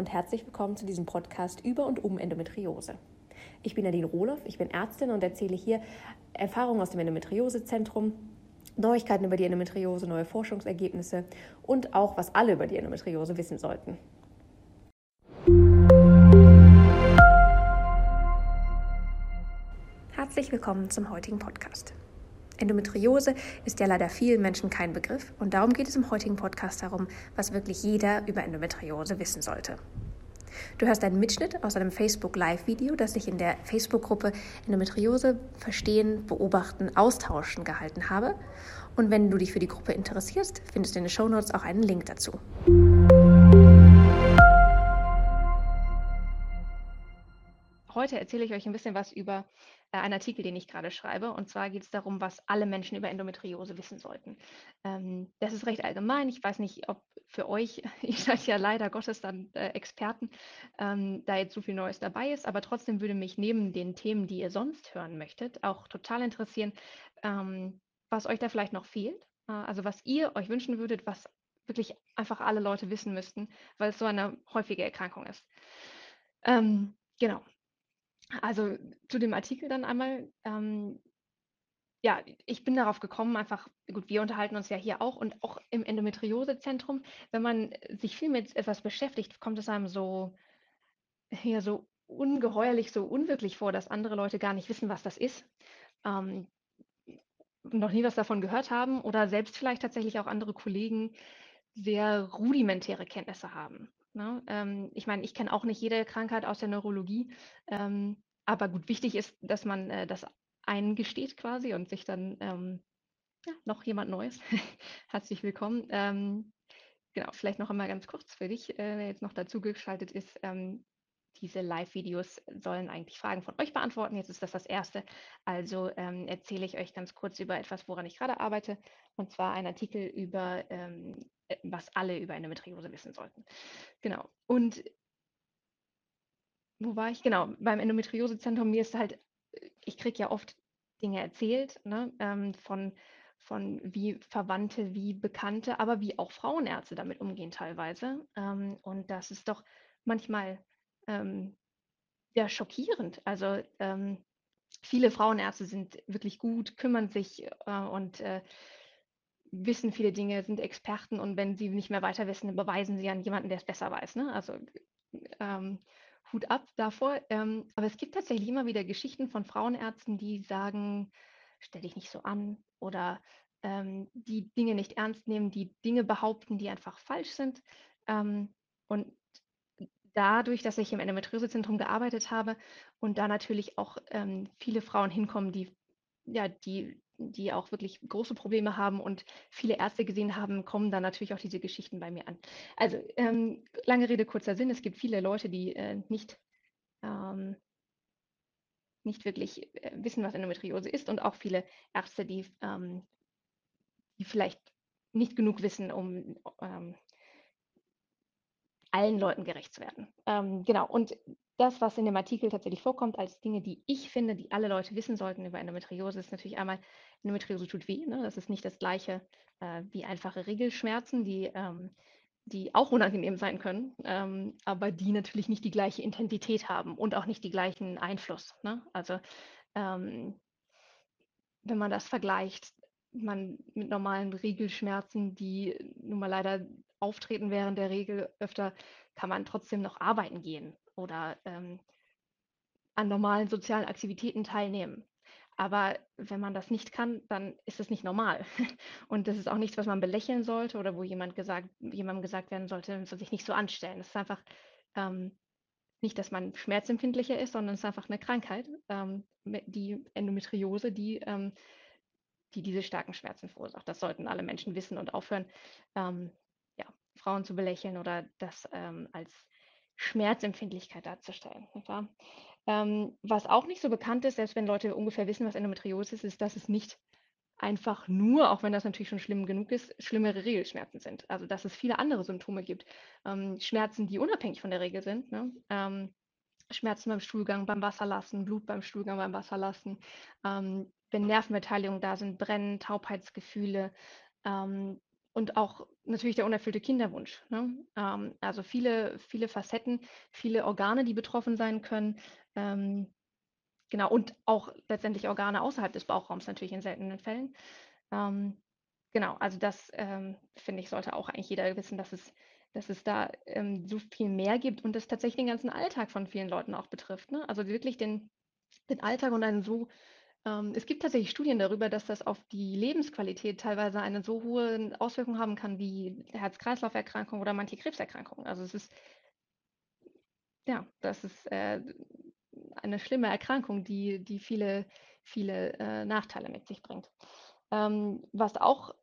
und herzlich willkommen zu diesem Podcast über und um Endometriose. Ich bin Nadine Rohloff, ich bin Ärztin und erzähle hier Erfahrungen aus dem Endometriosezentrum, Neuigkeiten über die Endometriose, neue Forschungsergebnisse und auch, was alle über die Endometriose wissen sollten. Herzlich willkommen zum heutigen Podcast. Endometriose ist ja leider vielen Menschen kein Begriff und darum geht es im heutigen Podcast darum, was wirklich jeder über Endometriose wissen sollte. Du hörst einen Mitschnitt aus einem Facebook Live-Video, das ich in der Facebook-Gruppe Endometriose verstehen, beobachten, austauschen gehalten habe. Und wenn du dich für die Gruppe interessierst, findest du in den Show Notes auch einen Link dazu. Heute erzähle ich euch ein bisschen was über äh, einen Artikel, den ich gerade schreibe. Und zwar geht es darum, was alle Menschen über Endometriose wissen sollten. Ähm, das ist recht allgemein. Ich weiß nicht, ob für euch, ihr seid ja leider Gottes dann äh, Experten, ähm, da jetzt so viel Neues dabei ist. Aber trotzdem würde mich neben den Themen, die ihr sonst hören möchtet, auch total interessieren, ähm, was euch da vielleicht noch fehlt. Äh, also was ihr euch wünschen würdet, was wirklich einfach alle Leute wissen müssten, weil es so eine häufige Erkrankung ist. Ähm, genau. Also zu dem Artikel dann einmal. Ähm, ja, ich bin darauf gekommen, einfach, gut, wir unterhalten uns ja hier auch und auch im Endometriosezentrum, wenn man sich viel mit etwas beschäftigt, kommt es einem so, ja, so ungeheuerlich, so unwirklich vor, dass andere Leute gar nicht wissen, was das ist, ähm, noch nie was davon gehört haben oder selbst vielleicht tatsächlich auch andere Kollegen sehr rudimentäre Kenntnisse haben. Ne? Ähm, ich meine, ich kenne auch nicht jede Krankheit aus der Neurologie, ähm, aber gut, wichtig ist, dass man äh, das eingesteht quasi und sich dann ähm, ja, noch jemand Neues. Herzlich willkommen. Ähm, genau, vielleicht noch einmal ganz kurz für dich, äh, wer jetzt noch dazu geschaltet ist. Diese Live-Videos sollen eigentlich Fragen von euch beantworten. Jetzt ist das das erste. Also ähm, erzähle ich euch ganz kurz über etwas, woran ich gerade arbeite. Und zwar ein Artikel über ähm, äh, was alle über Endometriose wissen sollten. Genau. Und wo war ich? Genau, beim Endometriosezentrum, mir ist halt, ich kriege ja oft Dinge erzählt, ne, ähm, von, von wie Verwandte, wie Bekannte, aber wie auch Frauenärzte damit umgehen teilweise. Ähm, und das ist doch manchmal ähm, ja schockierend. Also ähm, viele Frauenärzte sind wirklich gut, kümmern sich äh, und äh, wissen viele Dinge, sind Experten und wenn sie nicht mehr weiter wissen, dann beweisen sie an jemanden, der es besser weiß. Ne? Also ähm, Hut ab davor. Ähm, aber es gibt tatsächlich immer wieder Geschichten von Frauenärzten, die sagen, stell dich nicht so an oder ähm, die Dinge nicht ernst nehmen, die Dinge behaupten, die einfach falsch sind. Ähm, und dadurch, dass ich im Endometriosezentrum gearbeitet habe und da natürlich auch ähm, viele Frauen hinkommen, die ja, die die auch wirklich große Probleme haben und viele Ärzte gesehen haben, kommen dann natürlich auch diese Geschichten bei mir an. Also ähm, lange Rede, kurzer Sinn. Es gibt viele Leute, die äh, nicht, ähm, nicht wirklich äh, wissen, was Endometriose ist und auch viele Ärzte, die, ähm, die vielleicht nicht genug wissen, um ähm, allen Leuten gerecht zu werden. Ähm, genau, und das, was in dem Artikel tatsächlich vorkommt, als Dinge, die ich finde, die alle Leute wissen sollten über Endometriose, ist natürlich einmal, Endometriose tut weh. Ne? Das ist nicht das gleiche äh, wie einfache Regelschmerzen, die, ähm, die auch unangenehm sein können, ähm, aber die natürlich nicht die gleiche Intensität haben und auch nicht die gleichen Einfluss. Ne? Also ähm, wenn man das vergleicht, man mit normalen Regelschmerzen, die nun mal leider auftreten während der Regel öfter, kann man trotzdem noch arbeiten gehen oder ähm, an normalen sozialen Aktivitäten teilnehmen. Aber wenn man das nicht kann, dann ist es nicht normal. Und das ist auch nichts, was man belächeln sollte oder wo jemand gesagt, jemandem gesagt werden sollte, soll sich nicht so anstellen. Es ist einfach ähm, nicht, dass man schmerzempfindlicher ist, sondern es ist einfach eine Krankheit, ähm, die Endometriose, die, ähm, die diese starken Schmerzen verursacht. Das sollten alle Menschen wissen und aufhören, ähm, ja, Frauen zu belächeln oder das ähm, als Schmerzempfindlichkeit darzustellen. Ähm, was auch nicht so bekannt ist, selbst wenn Leute ungefähr wissen, was Endometriose ist, ist, dass es nicht einfach nur, auch wenn das natürlich schon schlimm genug ist, schlimmere Regelschmerzen sind. Also dass es viele andere Symptome gibt. Ähm, Schmerzen, die unabhängig von der Regel sind. Ne? Ähm, Schmerzen beim Stuhlgang, beim Wasserlassen, Blut beim Stuhlgang, beim Wasserlassen. Ähm, wenn Nervenbeteiligungen da sind, Brennen, Taubheitsgefühle, ähm, und auch natürlich der unerfüllte Kinderwunsch, ne? Ähm, also viele viele Facetten, viele Organe, die betroffen sein können. Ähm, genau, und auch letztendlich Organe außerhalb des Bauchraums natürlich in seltenen Fällen. Ähm, genau, also das, ähm, finde ich, sollte auch eigentlich jeder wissen, dass es dass es da, ähm, so viel mehr gibt und das tatsächlich den ganzen Alltag von vielen Leuten auch betrifft, ne? Also wirklich den den Alltag und einen so es gibt tatsächlich Studien darüber, dass das auf die Lebensqualität teilweise eine so hohe Auswirkung haben kann wie Herz-Kreislauf-Erkrankungen oder manche Krebserkrankungen. Also es ist, ja, das ist äh, eine schlimme Erkrankung, die, die viele, viele äh, Nachteile mit sich bringt. Ähm, was auch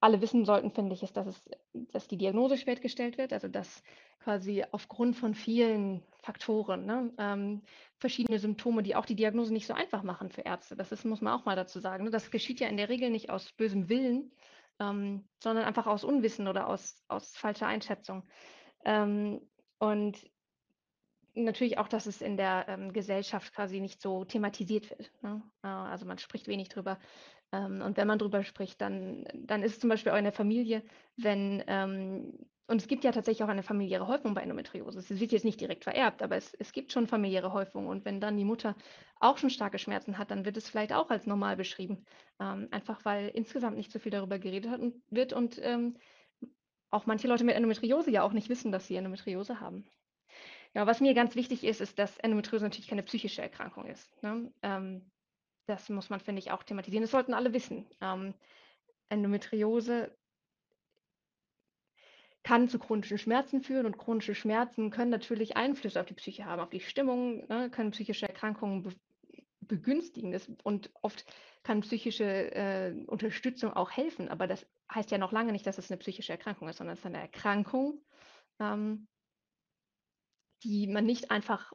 alle wissen sollten, finde ich, ist, dass, es, dass die Diagnose spät gestellt wird, also dass quasi aufgrund von vielen Faktoren, ne, ähm, verschiedene Symptome, die auch die Diagnose nicht so einfach machen für Ärzte. Das ist, muss man auch mal dazu sagen. Ne? Das geschieht ja in der Regel nicht aus bösem Willen, ähm, sondern einfach aus Unwissen oder aus, aus falscher Einschätzung. Ähm, und natürlich auch, dass es in der ähm, Gesellschaft quasi nicht so thematisiert wird. Ne? Äh, also man spricht wenig drüber. Ähm, und wenn man drüber spricht, dann, dann ist es zum Beispiel auch in der Familie, wenn, ähm, und es gibt ja tatsächlich auch eine familiäre Häufung bei Endometriose. Es wird jetzt nicht direkt vererbt, aber es, es gibt schon familiäre Häufung. Und wenn dann die Mutter auch schon starke Schmerzen hat, dann wird es vielleicht auch als normal beschrieben. Ähm, einfach weil insgesamt nicht so viel darüber geredet wird und ähm, auch manche Leute mit Endometriose ja auch nicht wissen, dass sie Endometriose haben. Ja, was mir ganz wichtig ist, ist, dass Endometriose natürlich keine psychische Erkrankung ist. Ne? Ähm, das muss man, finde ich, auch thematisieren. Das sollten alle wissen. Ähm, Endometriose kann zu chronischen Schmerzen führen und chronische Schmerzen können natürlich Einfluss auf die Psyche haben, auf die Stimmung, ne, können psychische Erkrankungen be begünstigen. Das, und oft kann psychische äh, Unterstützung auch helfen, aber das heißt ja noch lange nicht, dass es eine psychische Erkrankung ist, sondern es ist eine Erkrankung, ähm, die man nicht einfach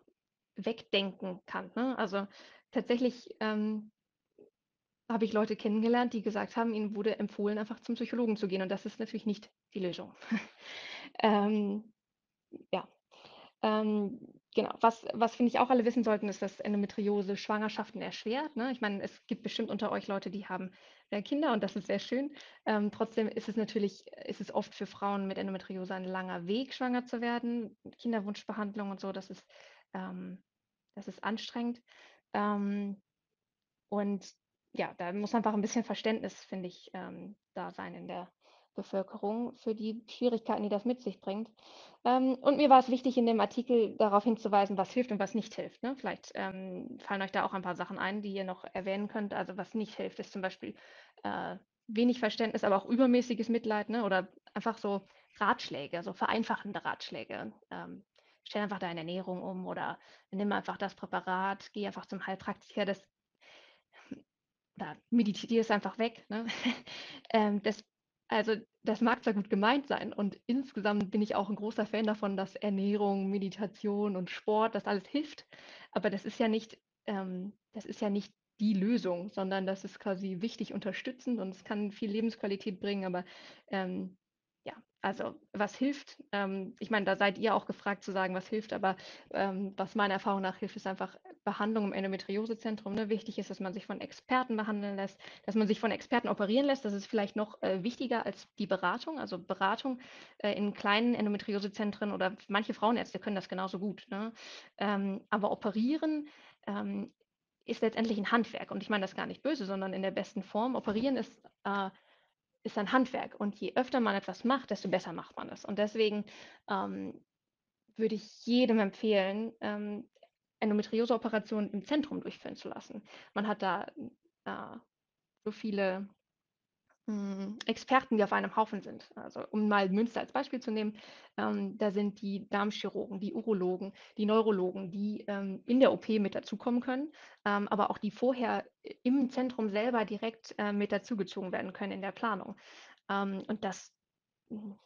wegdenken kann. Ne? Also tatsächlich ähm, habe ich Leute kennengelernt, die gesagt haben, ihnen wurde empfohlen, einfach zum Psychologen zu gehen. Und das ist natürlich nicht die Lösung. ähm, ja. Ähm, genau. Was, was finde ich auch alle wissen sollten, ist, dass Endometriose Schwangerschaften erschwert. Ne? Ich meine, es gibt bestimmt unter euch Leute, die haben äh, Kinder und das ist sehr schön. Ähm, trotzdem ist es natürlich, ist es oft für Frauen mit Endometriose ein langer Weg, schwanger zu werden. Kinderwunschbehandlung und so, das ist, ähm, das ist anstrengend. Ähm, und ja, da muss einfach ein bisschen Verständnis, finde ich, ähm, da sein in der Bevölkerung für die Schwierigkeiten, die das mit sich bringt. Ähm, und mir war es wichtig, in dem Artikel darauf hinzuweisen, was hilft und was nicht hilft. Ne? Vielleicht ähm, fallen euch da auch ein paar Sachen ein, die ihr noch erwähnen könnt. Also was nicht hilft, ist zum Beispiel äh, wenig Verständnis, aber auch übermäßiges Mitleid ne? oder einfach so Ratschläge, so vereinfachende Ratschläge. Ähm, stell einfach deine Ernährung um oder nimm einfach das Präparat, geh einfach zum Heilpraktiker. Das oder meditiere es einfach weg. Ne? ähm, das, also das mag zwar gut gemeint sein und insgesamt bin ich auch ein großer Fan davon, dass Ernährung, Meditation und Sport, das alles hilft, aber das ist ja nicht, ähm, das ist ja nicht die Lösung, sondern das ist quasi wichtig unterstützend und es kann viel Lebensqualität bringen, aber ähm, also was hilft? Ähm, ich meine, da seid ihr auch gefragt zu sagen, was hilft, aber ähm, was meiner Erfahrung nach hilft, ist einfach Behandlung im Endometriosezentrum. Ne? Wichtig ist, dass man sich von Experten behandeln lässt, dass man sich von Experten operieren lässt. Das ist vielleicht noch äh, wichtiger als die Beratung. Also Beratung äh, in kleinen Endometriosezentren oder manche Frauenärzte können das genauso gut. Ne? Ähm, aber operieren ähm, ist letztendlich ein Handwerk. Und ich meine das gar nicht böse, sondern in der besten Form. Operieren ist äh, ist ein Handwerk. Und je öfter man etwas macht, desto besser macht man es. Und deswegen ähm, würde ich jedem empfehlen, ähm, Endometriose-Operationen im Zentrum durchführen zu lassen. Man hat da äh, so viele Experten, die auf einem Haufen sind. Also um mal Münster als Beispiel zu nehmen, ähm, da sind die Darmchirurgen, die Urologen, die Neurologen, die ähm, in der OP mit dazukommen können, ähm, aber auch die vorher im Zentrum selber direkt äh, mit dazugezogen werden können in der Planung. Ähm, und das, hm,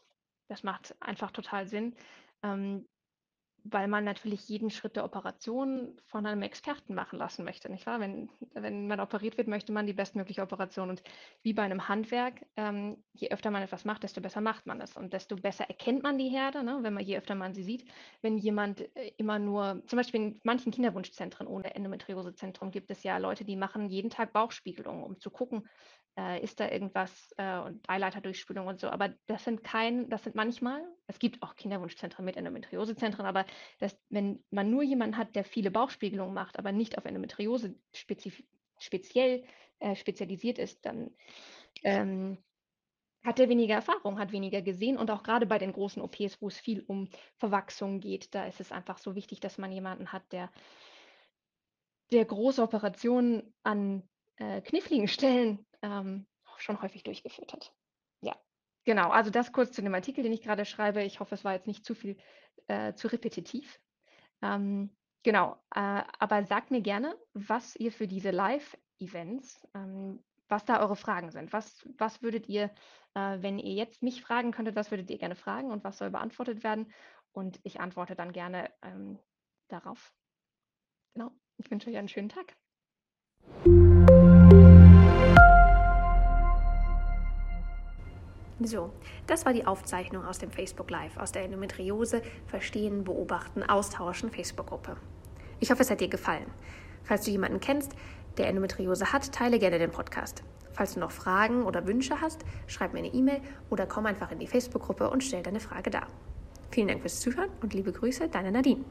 das macht einfach total Sinn. Weil man natürlich jeden Schritt der Operation von einem Experten machen lassen möchte, nicht wahr? Wenn, wenn man operiert wird, möchte man die bestmögliche Operation. Und wie bei einem Handwerk, ähm, je öfter man etwas macht, desto besser macht man es und desto besser erkennt man die Herde, ne? wenn man je öfter man sie sieht. Wenn jemand äh, immer nur, zum Beispiel in manchen Kinderwunschzentren ohne Endometriosezentrum gibt es ja Leute, die machen jeden Tag Bauchspiegelungen, um zu gucken, äh, ist da irgendwas äh, und Eileiterdurchspülung und so. Aber das sind kein, das sind manchmal, es gibt auch Kinderwunschzentren mit Endometriosezentren, aber das, wenn man nur jemanden hat, der viele Bauchspiegelungen macht, aber nicht auf Endometriose speziell äh, spezialisiert ist, dann ähm, hat er weniger Erfahrung, hat weniger gesehen und auch gerade bei den großen OPs, wo es viel um Verwachsung geht, da ist es einfach so wichtig, dass man jemanden hat, der, der große Operationen an äh, kniffligen Stellen ähm, schon häufig durchgeführt hat. Ja, genau. Also das kurz zu dem Artikel, den ich gerade schreibe. Ich hoffe, es war jetzt nicht zu viel, äh, zu repetitiv. Ähm, genau. Äh, aber sagt mir gerne, was ihr für diese Live-Events, ähm, was da eure Fragen sind. Was, was würdet ihr, äh, wenn ihr jetzt mich fragen könntet, was würdet ihr gerne fragen und was soll beantwortet werden? Und ich antworte dann gerne ähm, darauf. Genau. Ich wünsche euch einen schönen Tag. So, das war die Aufzeichnung aus dem Facebook Live, aus der Endometriose Verstehen, Beobachten, Austauschen Facebook-Gruppe. Ich hoffe, es hat dir gefallen. Falls du jemanden kennst, der Endometriose hat, teile gerne den Podcast. Falls du noch Fragen oder Wünsche hast, schreib mir eine E-Mail oder komm einfach in die Facebook-Gruppe und stell deine Frage dar. Vielen Dank fürs Zuhören und liebe Grüße, deine Nadine.